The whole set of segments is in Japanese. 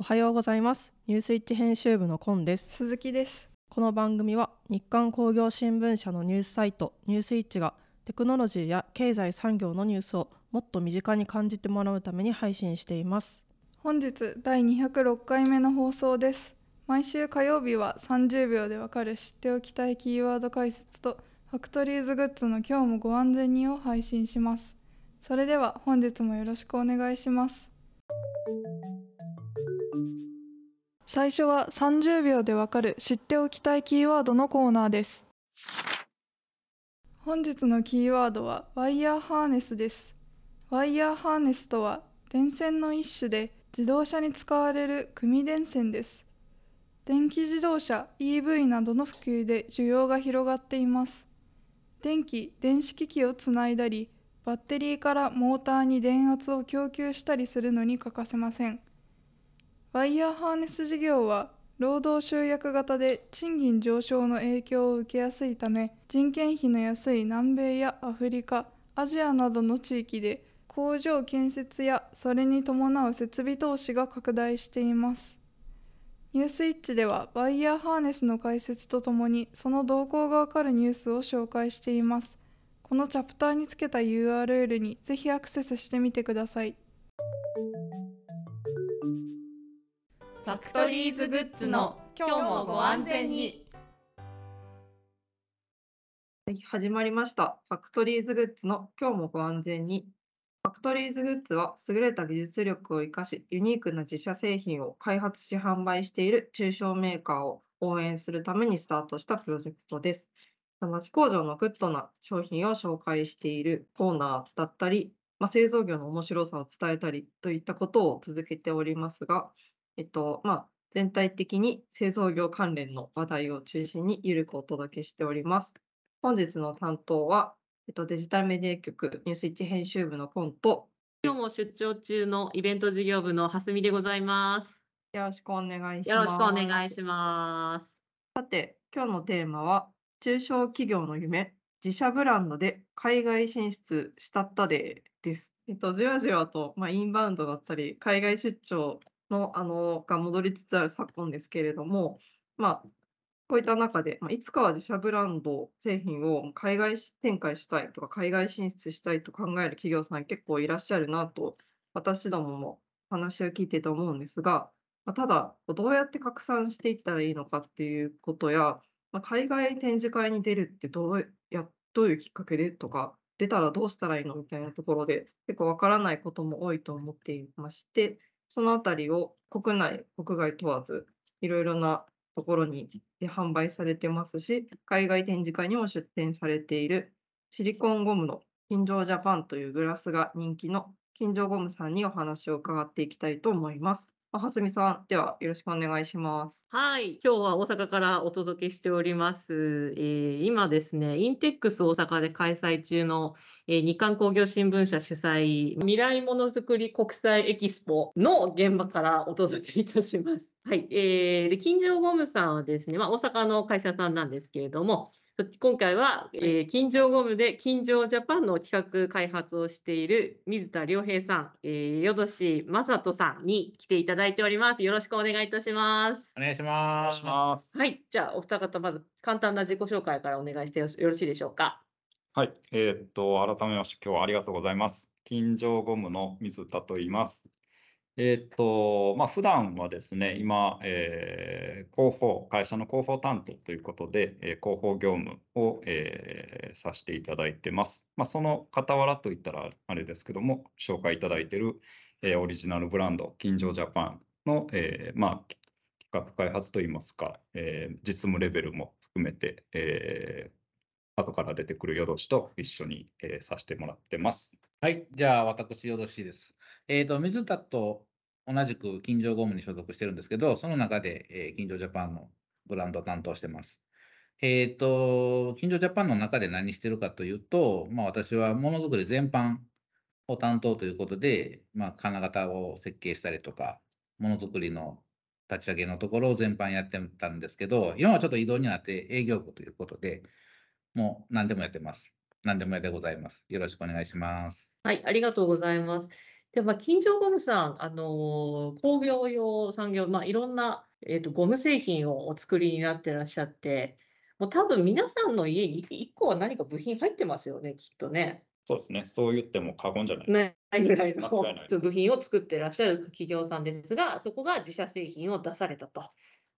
おはようございます。ニュースイッチ編集部のコンです。鈴木です。この番組は日刊工業新聞社のニュースサイトニュースイッチがテクノロジーや経済産業のニュースをもっと身近に感じてもらうために配信しています。本日第206回目の放送です。毎週火曜日は30秒でわかる知っておきたいキーワード解説とファクトリーズグッズの今日もご安全にを配信します。それでは本日もよろしくお願いします最初は30秒でわかる知っておきたいキーワードのコーナーです。本日のキーワードはワイヤーハーネスです。ワイヤーハーネスとは電線の一種で自動車に使われる組電線です。電気自動車 EV などの普及で需要が広がっています。電気電子機器をつないだりバッテリーからモーターに電圧を供給したりするのに欠かせません。ワイヤーハーネス事業は労働集約型で賃金上昇の影響を受けやすいため人件費の安い南米やアフリカアジアなどの地域で工場建設やそれに伴う設備投資が拡大しています。ニュースイッチではワイヤーハーネスの解説とともにその動向がわかるニュースを紹介しています。このチャプターにつけた URL にぜひアクセスしてみてください。ファクトリーズグッズの今日もご安全に始まりました。ファクトリーズグッズの今日もご安全に。ファクトリーズグッズは優れた技術力を生かし、ユニークな自社製品を開発し販売している中小メーカーを応援するためにスタートしたプロジェクトです。町工場のグッドな商品を紹介しているコーナーだったり、まあ、製造業の面白さを伝えたりといったことを続けておりますが、えっと、まあ、全体的に製造業関連の話題を中心にゆるくお届けしております。本日の担当は、えっと、デジタルメディア局ニュースイッチ編集部のコンと、今日も出張中のイベント事業部の蓮見でございますよろしくお願いします。よろしくお願いしますさて、今日のテーマは、中小企業の夢、自社ブランドで海外進出したったでです。えっと、じわじわと、まあ、インバウンドだったり、海外出張の、あの、が戻りつつある昨今ですけれども、まあ、こういった中で、まあ、いつかは自社ブランド製品を海外展開したいとか、海外進出したいと考える企業さん結構いらっしゃるなと、私どもも話を聞いてて思うんですが、まあ、ただ、どうやって拡散していったらいいのかっていうことや、まあ、海外展示会に出るってどうやどういうきっかけでとか、出たらどうしたらいいのみたいなところで、結構わからないことも多いと思っていまして、そのあたりを国内、国外問わず、いろいろなところに販売されてますし、海外展示会にも出展されているシリコンゴムの金城ジャパンというグラスが人気の金城ゴムさんにお話を伺っていきたいと思います。あはつみさん、ではよろしくお願いします。はい。今日は大阪からお届けしております、えー今ですねインテックス大阪で開催中の、えー日刊工業新聞社主催未来ものづくり国際エキスポの現場からお届けいたします。はい、えーで金城ゴムさんはですね、まあ、大阪の会社さんなんですけれども今回は、えー、金城ゴムで金城ジャパンの企画開発をしている水田良平さん、えー、よどし正人さんに来ていただいております。よろしくお願いいたします。お願いします。ます。はい、じゃあお二方まず簡単な自己紹介からお願いしてよろしいでしょうか？はい、えーっと、改めまして、今日はありがとうございます。金城ゴムの水田と言います。えーっと、まあ、普段はですね、今、えー広報、会社の広報担当ということで、えー広報業務を、えーさせていただいてます。まあ、その傍らといったらあれですけども、紹介いただいている、えーオリジナルブランド、金城ジャパンの、えーまあ、企画開発といいますか、えー実務レベルも含めて、えー後から出てくるよろしと一緒に、えーさせてもらってます。はい、じゃあ私よろしいです。えっ、と、水田と同じく金城ゴムに所属してるんですけど、その中で、えー、金城ジャパンのブランドを担当してます。えっ、と、金城ジャパンの中で何してるかというと、まあ私はものづくり全般を担当ということで、まあ金型を設計したりとか、ものづくりの立ち上げのところを全般やってたんですけど、今はちょっと移動になって営業部ということで、もう何でもやってます。何でもやでございます。よろしくお願いします。はい、ありがとうございます。で、まあ、金城ゴムさん、あのー工業用、産業、まあ、いろんな、えーと、ゴム製品をお作りになってらっしゃって、もう多分皆さんの家に1個は何か部品入ってますよね、きっとね。そうですね。そう言っても過言じゃない。ないぐらいの部品を作ってらっしゃる企業さんですが、そこが自社製品を出されたと。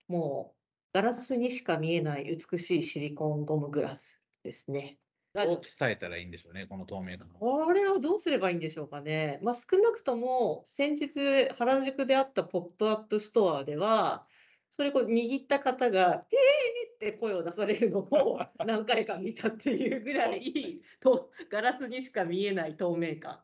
もう、ガラスにしか見えない美しいシリコンゴムグラスですね。伝えたらいいんでしょうね、この透明感。これをどうすればいいんでしょうかね。まあ、少なくとも先日原宿であったポップアップストアでは、それこう握った方が、えーって声を出されるのを 何回か見たっていうぐらい、とガラスにしか見えない透明感。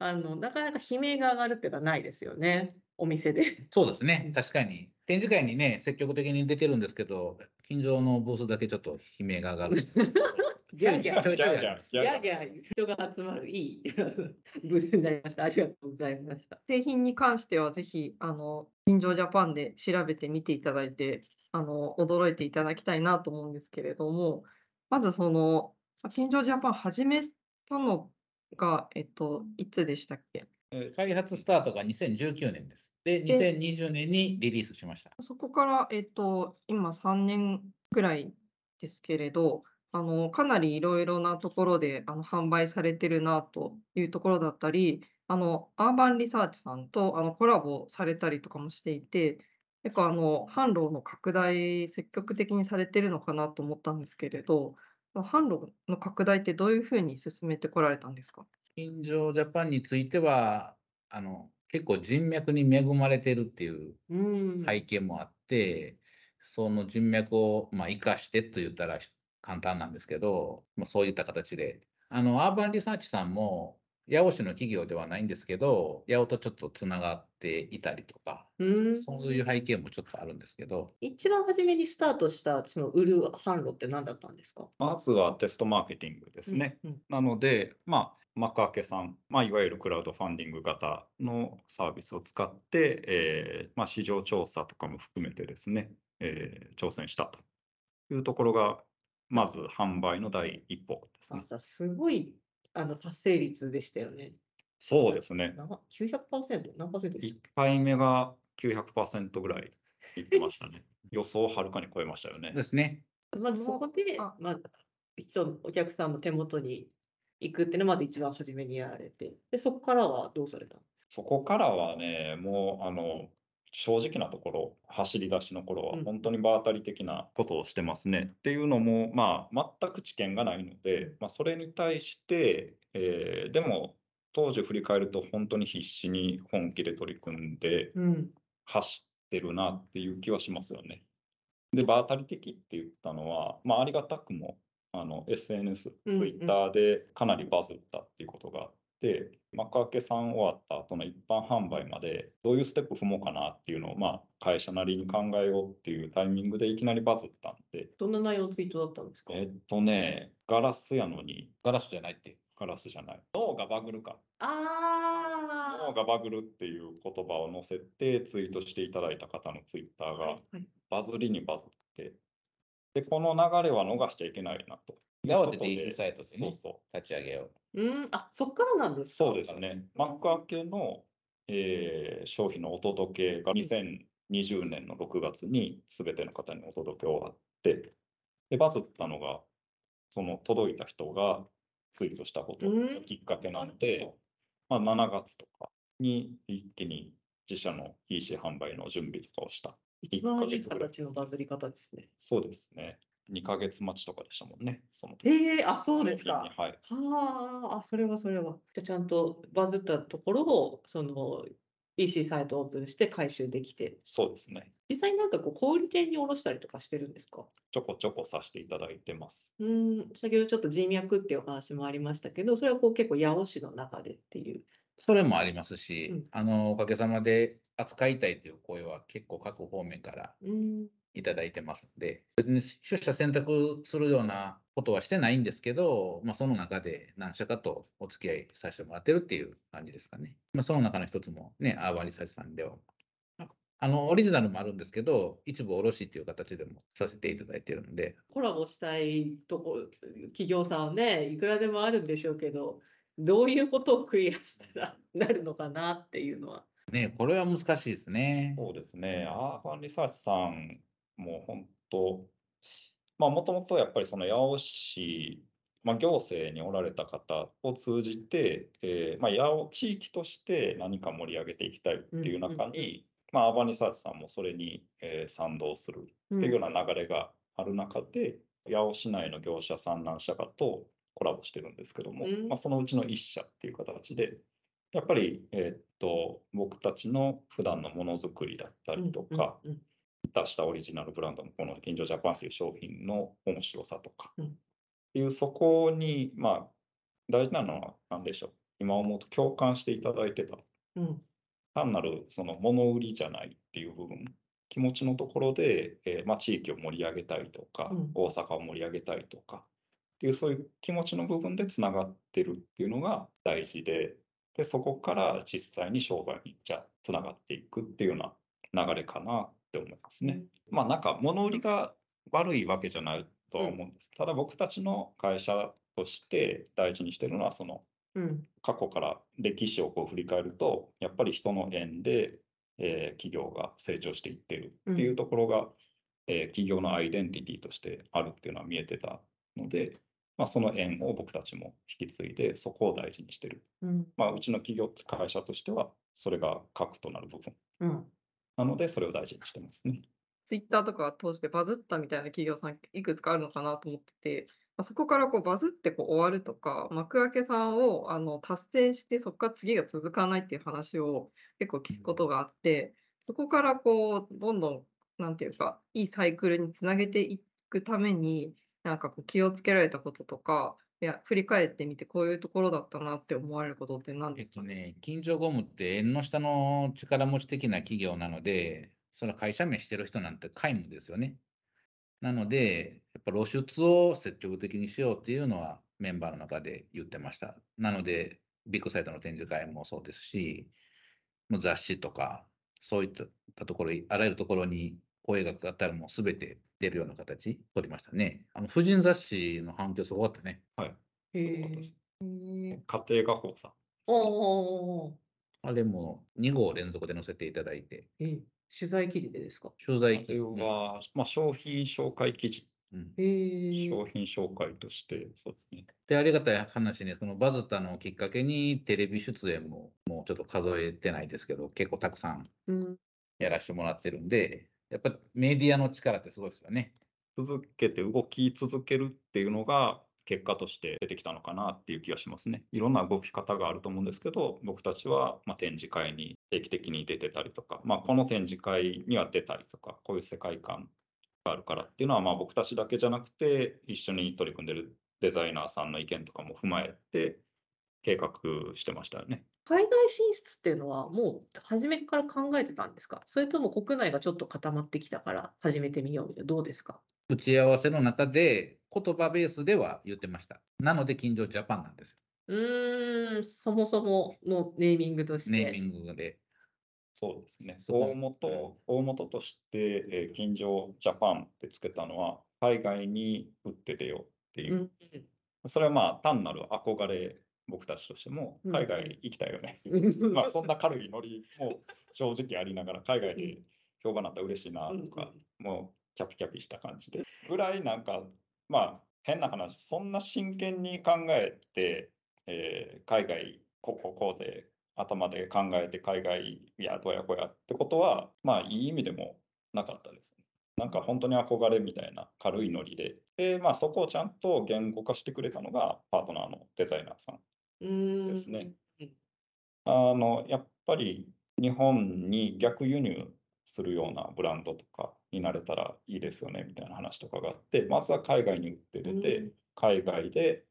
あの、なかなか悲鳴が上がるっていうのはないですよね、お店で。そうですね、確かに。展示会にね、積極的に出てるんですけど、近所のブースだけちょっと悲鳴が上がる。ギャーギャーギャーギャーギャーギャー人が集まるいいブースになりました。ありがとうございました。製品に関してはぜひ、あの、金城ジャパンで調べてみていただいて、あの、驚いていただきたいなと思うんですけれども、まずその、金城ジャパン始めたのが、えっと、いつでしたっけ？えー開発スタートが2019年です。で、で2020年にリリースしました。そこから、えっと、今3年ぐらいですけれど、あの、かなりいろいろなところで、あの、販売されてるなというところだったり、あの、アーバンリサーチさんと、あの、コラボされたりとかもしていて、結構、あの、販路の拡大、積極的にされてるのかなと思ったんですけれど、販路の拡大ってどういうふうに進めてこられたんですか？近所ジャパンについては、あの、結構人脈に恵まれてるっていううん。背景もあって、その人脈を、まあ、生かしてと言ったら簡単なんですけど、まあ、そういった形で、あの、アーバンリサーチさんも、八尾市の企業ではないんですけど、八尾とちょっとつながっていたりとか、うん。そういう背景もちょっとあるんですけど、一番初めにスタートしたその売る販路って何だったんですか？まずはテストマーケティングですね。うんうん。なので、まあ、幕開けさん、まあ、いわゆるクラウドファンディング型のサービスを使って、えーまあ、市場調査とかも含めてですね、えー挑戦したというところが、まず販売の第一歩ですねすごいあの達成率でしたよね。そうですね。な 900%? 何パーセントでし1回目が900%ぐらいいってましたね。予想をはるかに超えましたよね。ですね。たまずそこであ、まあ、人、お客さんの手元に行くっていうのはまず一番初めにやられて、で、そこからはどうされたんですそこからはね、もう、あの、正直なところ、走り出しの頃はうん本当に場当たり的なことをしてますね。っていうのも、まあ、全く知見がないので、まあ、それに対して、えーでも、当時振り返ると本当に必死に本気で取り組んでうん。走ってるなっていう気はしますよね。で、場当たり的って言ったのは、まあ、ありがたくも、あの、SNS、うんうん Twitter でかなりバズったっていうことがあって、幕開けさん終わった後の一般販売までどういうステップ踏もうかなっていうのを、まあ、会社なりに考えようっていうタイミングでいきなりバズったんで、どんな内容のツイートだったんですか？えっとね、ガラスやのにガラスじゃないって。ガラスじゃない。脳がバグるか。あ脳がバグるっていう言葉を載せてツイートしていただいた方のツイッターがはいバズりにバズって、で、この流れは逃しちゃいけないなと。慌てて EC サイトでねそうそう。立ち上げようん、あ、そっからなんですか？そうですね。幕開けの、えー商品のお届けが2020年の6月に全ての方にお届け終わって、で、バズったのが、その届いた人がツイートしたことうんがきっかけなので、まあ、7月とかに一気に自社の EC 販売の準備とかをした。一番いい形のバズり方ですね。そうですね。2ヶ月待ちとかでしたもんね、その時。ええあ、そうですか。はい。はあ、あ、それはそれは。じゃあちゃんとバズったところを、その EC サイトオープンして回収できて、そうですね。実際になんかこう小売店に卸したりとかしてるんですか？ちょこちょこさせていただいてます。うーん、先ほどちょっと人脈っていうお話もありましたけど、それはこう結構八尾市の中でっていう。う。それもありますし、うんあの、おかげさまで扱いたいという声は結構各方面からいただいてますんで、別に出社選択するようなことはしてないんですけど、まあ、その中で何社かとお付き合いさせてもらってるっていう感じですかね。まあ、その中の一つもね、アーバンリサーチさんでは、ああの、オリジナルもあるんですけど、一部卸っていう形でもさせていただいてるので、コラボしたいとこ、企業さんはね、いくらでもあるんでしょうけど、どういうことをクリアしたらなるのかなっていうのは。ね、これは難しいですね。そうですね。アーバンリサーチさんも本当、まあもともとやっぱりその八尾市、まあ、行政におられた方を通じて、えーまあ、八尾地域として何か盛り上げていきたいっていう中うんうんに、まあアーバンリサーチさんもそれに、えー賛同するっていうような流れがある中で、八尾市内の業者産卵者がとコラボしてるんですけども、うんまあ、そのうちの一社っていう形で、やっぱり、えーっと僕たちの普段のものづくりだったりとか、うんうん出したオリジナルブランドのこの近所ジャパンという商品の面白さとか、うん。っていうそこに、まあ、大事なのは何でしょう。今思うと共感していただいてた。うん。単なるその物売りじゃないっていう部分、気持ちのところで、えーまあ、地域を盛り上げたいとか、うん。大阪を盛り上げたいとか、っていうそういう気持ちの部分でつながってるっていうのが大事で、でそこから実際に商売にじゃあつながっていくっていうような流れかなって思いますね。まあなんか物売りが悪いわけじゃないとは思うんです。ただ僕たちの会社として大事にしてるのはそのうん過去から歴史をこう振り返ると、やっぱり人の縁で、えー企業が成長していってるっていうところが、えー企業のアイデンティティとしてあるっていうのは見えてたので、まあ、その縁を僕たちも引き継いで、そこを大事にしてる。うんまあ、うちの企業、会社としては、それが核となる部分うんなので、それを大事にしてますね。ツイッターとか通してバズったみたいな企業さんいくつかあるのかなと思ってて、まあ、そこからこうバズってこう終わるとか、幕開けさんをあの達成してそこから次が続かないっていう話を結構聞くことがあって、そこからこうどんどんなんていうかいいサイクルにつなげていくためになんかこう気をつけられたこととか、いや振り返ってみてこういうところだったなって思われることって何えっですかね？とね、金城ゴムって縁の下の力持ち的な企業なので、その会社名してる人なんて皆無ですよね。なので、やっぱ露出を積極的にしようっていうのはメンバーの中で言ってました。なので、ビッグサイトの展示会もそうですし、もう雑誌とか、そういったところ、あらゆるところに声がかかったらもうすべて出るような形取りましたね。あの、婦人雑誌の反響すごかったね。はい。へそういうことです。へー家庭画報さん。おーあれも2号連続で載せていただいて、えー取材記事でですか？取材あれは、まあ、商品紹介記事、うん商品紹介として、そうですね。で、ありがたい話ね、そのバズったのをきっかけにテレビ出演ももうちょっと数えてないですけど、結構たくさんうんやらせてもらってるんで、やっぱメディアの力ってすごいですよね。続けて動き続けるっていうのが結果として出てきたのかなっていう気がしますね。いろんな動き方があると思うんですけど、僕たちはまあ展示会に定期的に出てたりとか、まあ、この展示会には出たりとか、こういう世界観があるからっていうのはまあ僕たちだけじゃなくて、一緒に取り組んでるデザイナーさんの意見とかも踏まえて計画してましたよね。海外進出っていうのはもう初めから考えてたんですか？それとも国内がちょっと固まってきたから始めてみようみたいなどうですか？打ち合わせの中で言葉ベースでは言ってました。なので、近所ジャパンなんですよ。うーんそもそものネーミングとしてネーミングで。そうですね。大元、大元として、えー、近所ジャパンってつけたのは、海外に打って出ようっていうう。んそれはまあ単なる憧れ、僕たちとしても、うん海外行きたいよね。う んまあそんな軽いノリも正直ありながら、海外で評判になったら嬉しいなとか、もうキャピキャピした感じで。ぐらいなんか、まあ変な話、そんな真剣に考えて、えー海外、こうこうこうで頭で考えて海外いやどうやこうやってことは、まあいい意味でもなかったですね。なんか本当に憧れみたいな軽いノリで。で、まあそこをちゃんと言語化してくれたのがパートナーのデザイナーさん。ですね。あの、やっぱり日本に逆輸入するようなブランドとかになれたらいいですよねみたいな話とかがあって、まずは海外に売って出て、うん。海外で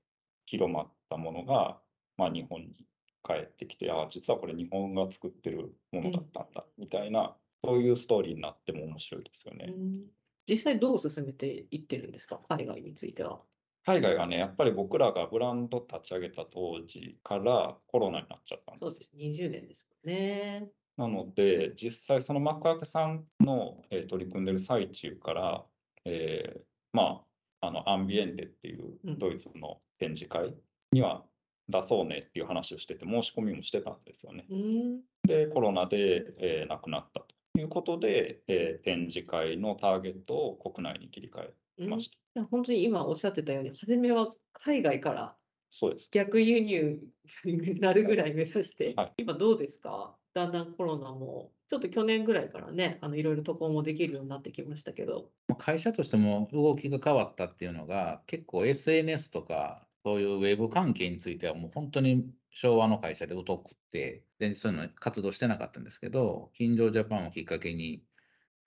広まったものが、まあ、日本に帰ってきて、ああ、実はこれ日本が作ってるものだったんだみたいな、そういうストーリーになっても面白いですよね。うん。実際どう進めていってるんですか？海外については。海外はね、やっぱり僕らがブランド立ち上げた当時からコロナになっちゃったんですそうです。20年ですもんね。なので、実際その幕開けさんの、えー取り組んでる最中から、えーまあ、あのアンビエンテっていううんドイツの展示会には出そうねっていう話をしてて、申し込みもしてたんですよね。うん。で、コロナで、えー亡くなったということで、えー展示会のターゲットを国内に切り替えました。いや本当に今おっしゃってたように、初めは海外からそうです。逆輸入になるぐらい目指して、はい。今どうですか？だんだんコロナも、ちょっと去年ぐらいからね、あのいろいろ渡航もできるようになってきましたけど、会社としても動きが変わったっていうのが、結構 SNS とか、そういうウェブ関係についてはもう本当に昭和の会社で疎くって、全然そういうの活動してなかったんですけど、金城ジャパンをきっかけに、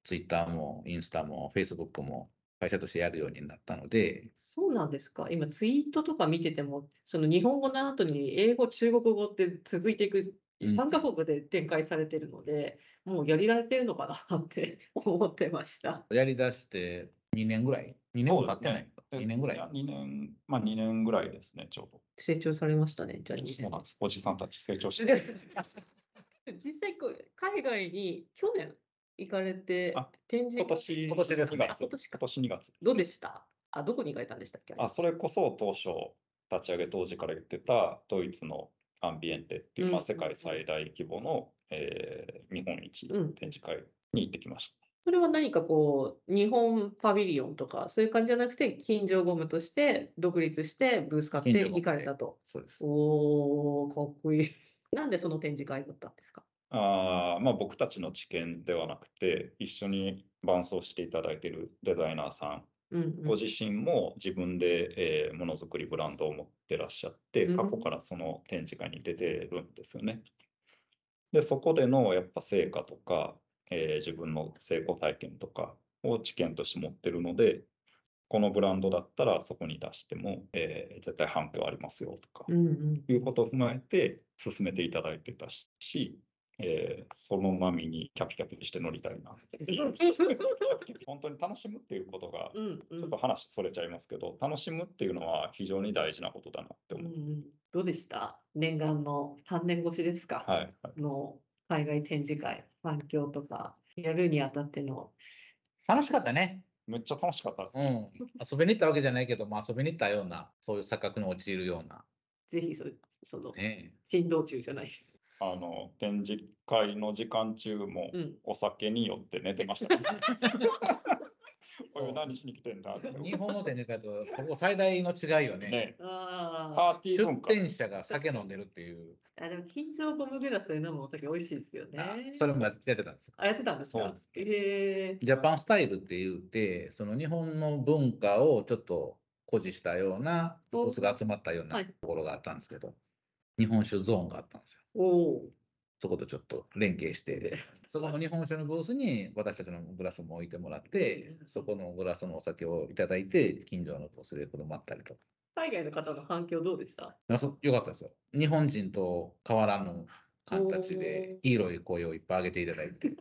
Twitter もインスタも Facebook も会社としてやるようになったので、そうなんですか。今ツイートとか見てても、その日本語の後に英語、中国語って続いていく、うん3カ国で展開されてるので、もうやりられてるのかなって 思ってました。やりだして2年ぐらい ?2 年も経ってないか？2年ぐらい？2年、まあ2年ぐらいですね、ちょう成長されましたね、じゃあど。2そうなんです。おじさんたち成長しでて。実際こう、海外に去年行かれてあ、展示今年、今年ですね2月今年か。今年2月。どうでした？あ、どこに行かれたんでしたっけ？あ、それこそ当初、立ち上げ当時から言ってたドイツのアンビエンテっていう、まあ、うん。うん世界最大規模の、えー日本一うん展示会に行ってきました。それは何かこう、日本パビリオンとか、そういう感じじゃなくて、金城ゴムとして独立してブース買って行かれたと。そうです。おー、かっこいい。なんでその展示会だったんですか？あーまあ、僕たちの知見ではなくて、一緒に伴走していただいているデザイナーさん、うんうん。ご自身も自分で、えーものづくりブランドを持ってらっしゃって、うん。過去からその展示会に出てるんですよね。で、そこでのやっぱ成果とか、えー自分の成功体験とかを知見として持ってるので、このブランドだったらそこに出しても、えー絶対反響ありますよとか、うんうん。いうことを踏まえて進めていただいてたし、えーその波にキャピキャピして乗りたいな。本当に楽しむっていうことが、うんうんちょっと話それちゃいますけど、楽しむっていうのは非常に大事なことだなって思う。うんうんどうでした？念願の3年越しですか、はい、はい。の海外展示会、反響とか、やるにあたっての。楽しかったね。めっちゃ楽しかったですうね。ん。遊びに行ったわけじゃないけど、まあ遊びに行ったような、そういう錯覚に陥るような。ぜひそその、ね振動中じゃないです。あの、展示会の時間中もうん。お酒によって寝てました、ね。これ何しに来てんだ？日本の展示会と、ここ最大の違いよね。うね。あパーティー出文化。店者が酒飲んでるっていう、あ。あ、でも、金城ゴムグラスで飲むお酒美味しいですよあね。それもやってたんですよ。あ、やってたんですか？そうですええジャパンスタイルって言って、その日本の文化をちょっと誇示したような、ブースが集まったようなはいところがあったんですけど、日本酒ゾーンがあったんですよ。おお。そことちょっと連携して、そこの日本酒のブースに私たちのグラスも置いてもらって、そこのグラスのお酒をいただいて、近所のブースで振る舞ったりとか。海外の方の反響どうでした？あそよかったですよ。日本人と変わらぬ形で、黄色い声をいっぱい上げていただいて。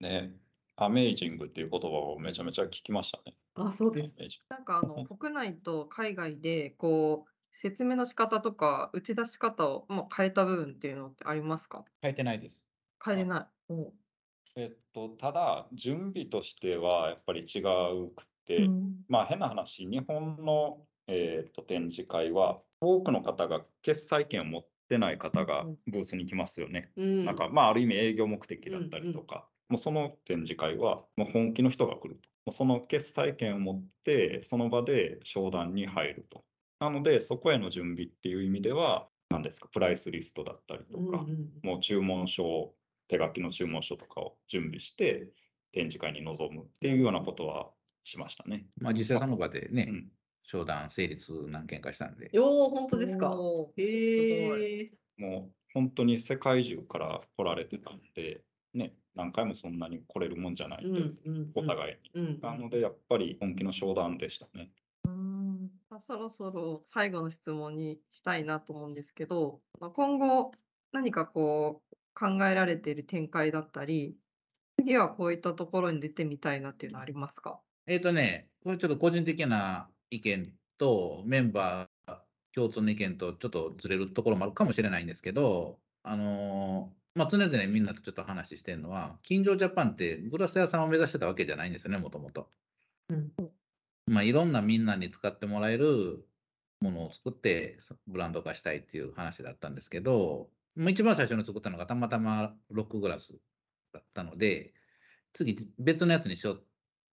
ね。アメイジングっていう言葉をめちゃめちゃ聞きましたね。あ、そうです。なんかあの国内と海外でこう説明の仕方とか打ち出し方をもう変えた部分っていうのってありますか？書いてないです。変えれない。えっと、ただ、準備としてはやっぱり違うくて、うんまあ変な話、日本の、えー、と展示会は、多くの方が決済権を持ってない方がうんブースに来ますよね。うん。なんか、まあ、ある意味営業目的だったりとか、もうその展示会はもう本気の人が来ると。もうその決済権を持って、その場で商談に入ると。なので、そこへの準備っていう意味では、何ですか、プライスリストだったりとか、うんうんもう注文書を、手書きの注文書とかを準備して、展示会に臨むっていうようなことはしましたね。まあ実際その場でね、うん商談成立何件かしたんで。よー、本当ですか？へえ。もう本当に世界中から来られてたんで、ね、何回もそんなに来れるもんじゃないんで、うんうん。お互いに。うん。なので、やっぱり本気の商談でしたね。そろそろ最後の質問にしたいなと思うんですけど、まあ今後何かこう考えられている展開だったり、次はこういったところに出てみたいなっていうのはありますか？えっ、とね、これちょっと個人的な意見とメンバー共通の意見とちょっとずれるところもあるかもしれないんですけど、あのーまあ、常々みんなとちょっと話してるのは、金城ジャパンってグラス屋さんを目指してたわけじゃないんですよね、もともと。うんまあ、いろんなみんなに使ってもらえるものを作ってブランド化したいっていう話だったんですけど、もう一番最初に作ったのがたまたまロックグラスだったので、次別のやつにしよう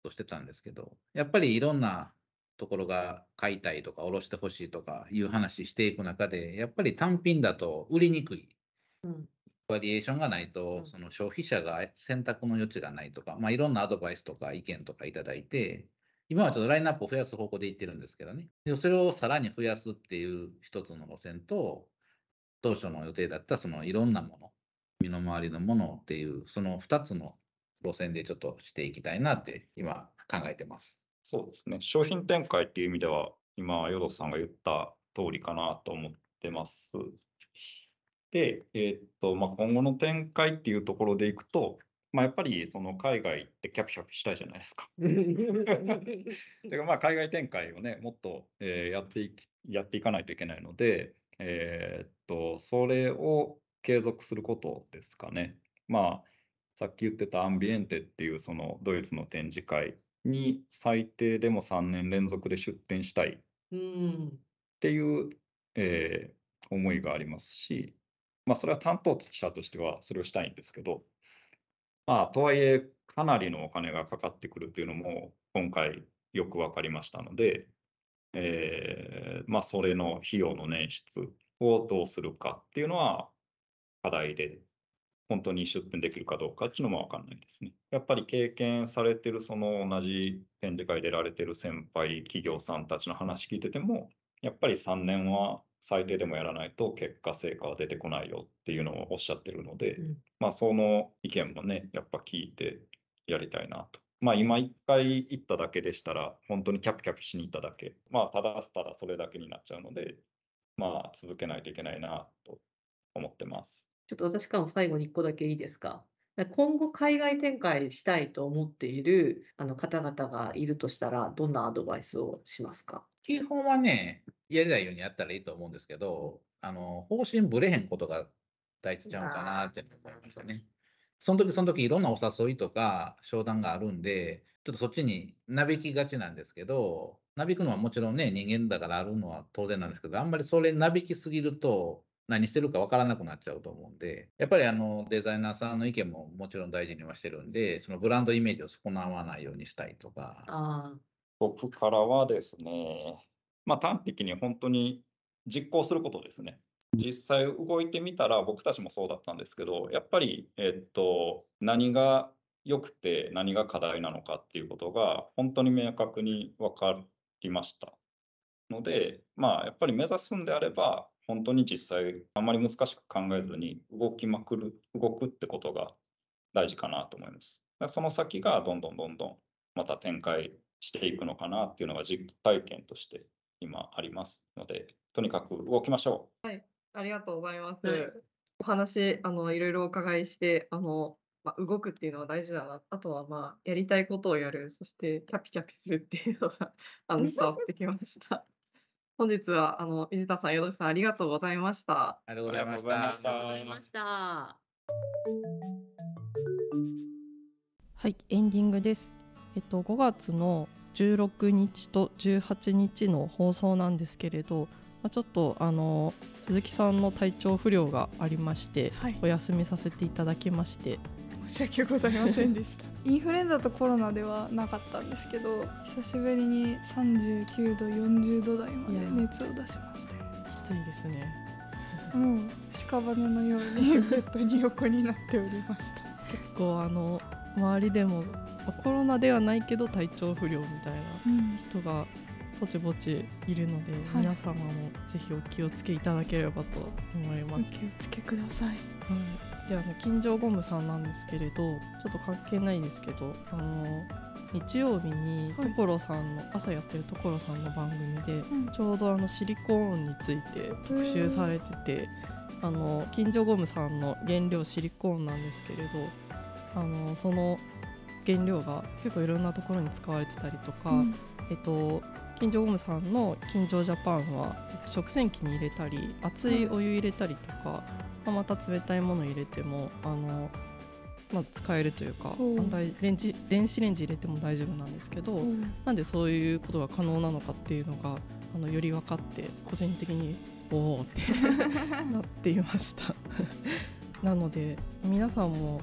としてたんですけど、やっぱりいろんなところが買いたいとか、下ろしてほしいとかいう話していく中で、やっぱり単品だと売りにくい。うんバリエーションがないと、うんその消費者が選択の余地がないとか、まあ、いろんなアドバイスとか意見とかいただいて、今はちょっとラインナップを増やす方向でいってるんですけどね。それをさらに増やすっていう一つの路線と、当初の予定だったそのいろんなもの、身の回りのものっていう、その2つの路線でちょっとしていきたいなって今考えてます。そうですね。商品展開っていう意味では、今、ヨドさんが言った通りかなと思ってます。で、えーっと、まあ、今後の展開っていうところでいくと、まあ、やっぱりその海外ってキャピキャピしたいじゃないですか。てかまあ海外展開をね、もっと、えーやっていき、やっていかないといけないので、えーっと、それを継続することですかね。まあ、さっき言ってたアンビエンテっていうそのドイツの展示会に最低でも3年連続で出展したいっうんていう、えー思いがありますし、まあ、それは担当者としてはそれをしたいんですけど、まあ、とはいえ、かなりのお金がかかってくるっていうのも、今回よく分かりましたので、えーまあ、それの費用の捻出をどうするかっていうのは課題で、本当に出展できるかどうかっていうのも分かんないですね。やっぱり経験されてる、その同じ展示会出られてる先輩企業さんたちの話聞いてても、やっぱり3年は最低でもやらないと結果成果は出てこないよっていうのをおっしゃってるので、うんまあその意見もね、やっぱ聞いてやりたいなと。まあ今一回行っただけでしたら、本当にキャピキャピしに行っただけ。まあただただそれだけになっちゃうので、まあ続けないといけないなと思ってます。ちょっと私からも最後に1個だけいいですか？今後海外展開したいと思っているあの方々がいるとしたら、どんなアドバイスをしますか？基本はね、やりたいようにやったらいいと思うんですけど、あの、方針ぶれへんことが大事ちゃうかなって思いましたね。その時その時いろんなお誘いとか商談があるんで、ちょっとそっちになびきがちなんですけど、なびくのはもちろんね、人間だからあるのは当然なんですけど、あんまりそれなびきすぎると、何してるかわからなくなっちゃうと思うんで、やっぱりあのデザイナーさんの意見ももちろん大事にはしてるんで、そのブランドイメージを損なわないようにしたいとか、あ僕からはですね、まあ端的に本当に実行することですね。実際動いてみたら僕たちもそうだったんですけど、やっぱり、えっと、何が良くて何が課題なのかっていうことが本当に明確に分かりました。ので、まあやっぱり目指すんであれば、本当に実際あんまり難しく考えずに動きまくる、動くってことが大事かなと思います。その先がどんどんどんどんまた展開していくのかなっていうのが実体験として今ありますので、とにかく動きましょう。ありがとうございます。はいお話あのいろいろお伺いしてあの、まあ、動くっていうのは大事だなあとはまあやりたいことをやるそしてキャピキャピするっていうのが あの伝わってきました。本日はあの水田さん、淀さんありがとうございました。ありがとうございましありがとうございましたた。ありがとうございました。はい、エンディングです。えっと5月の16日と18日の放送なんですけれど、まあ、ちょっとあの鈴木さんの体調不良がありまして、はい。お休みさせていただきまして、申し訳ございませんでした。インフルエンザとコロナではなかったんですけど久しぶりに39度40度台まで熱を出しまして。きついですね。もう屍のようにベッドに横になっておりました。結構あの周りでも、まあコロナではないけど体調不良みたいなうん。人がぼちぼちいるので、はい。皆様もぜひお気をつけいただければと思います。お気をつけください。はい、であの金城ゴムさんなんですけれどちょっと関係ないですけどあの日曜日にはい。所さんの、朝やってる所さんの番組でうん。ちょうどあのシリコーンについて特集されててあの金城ゴムさんの原料シリコーンなんですけれどあのその原料が結構いろんなところに使われてたりとか、うん。えっと、金城ゴムさんの金城ジャパンは食洗機に入れたり熱いお湯入れたりとか、まあまた冷たいもの入れてもあの、まあ、使えるというかほう。あんレンジ電子レンジ入れても大丈夫なんですけど、うん。なんでそういうことが可能なのかっていうのがあのより分かって個人的におおって なっていました。なので皆さんも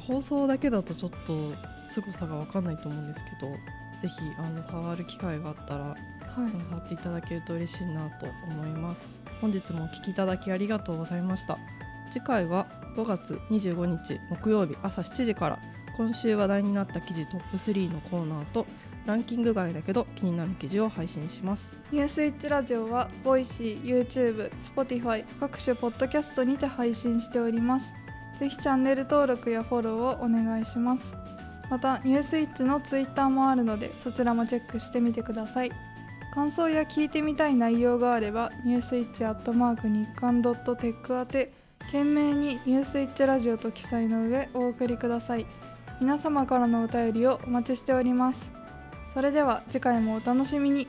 放送だけだとちょっと凄さが分かんないと思うんですけどぜひあの触る機会があったらはい。触っていただけると嬉しいなと思います。本日もお聞きいただきありがとうございました。次回は5月25日木曜日朝7時から今週話題になった記事トップ3のコーナーとランキング外だけど気になる記事を配信します。ニュースイッチラジオは Voicy、YouTube、Spotify 各種ポッドキャストにて配信しておりますぜひチャンネル登録やフォローをお願いします。またニュースイッチのツイッターもあるのでそちらもチェックしてみてください。感想や聞いてみたい内容があればニュースイッチアットマーク日刊ドットテック宛て件名にニュースイッチラジオと記載の上お送りください。皆様からのお便りをお待ちしております。それでは次回もお楽しみに。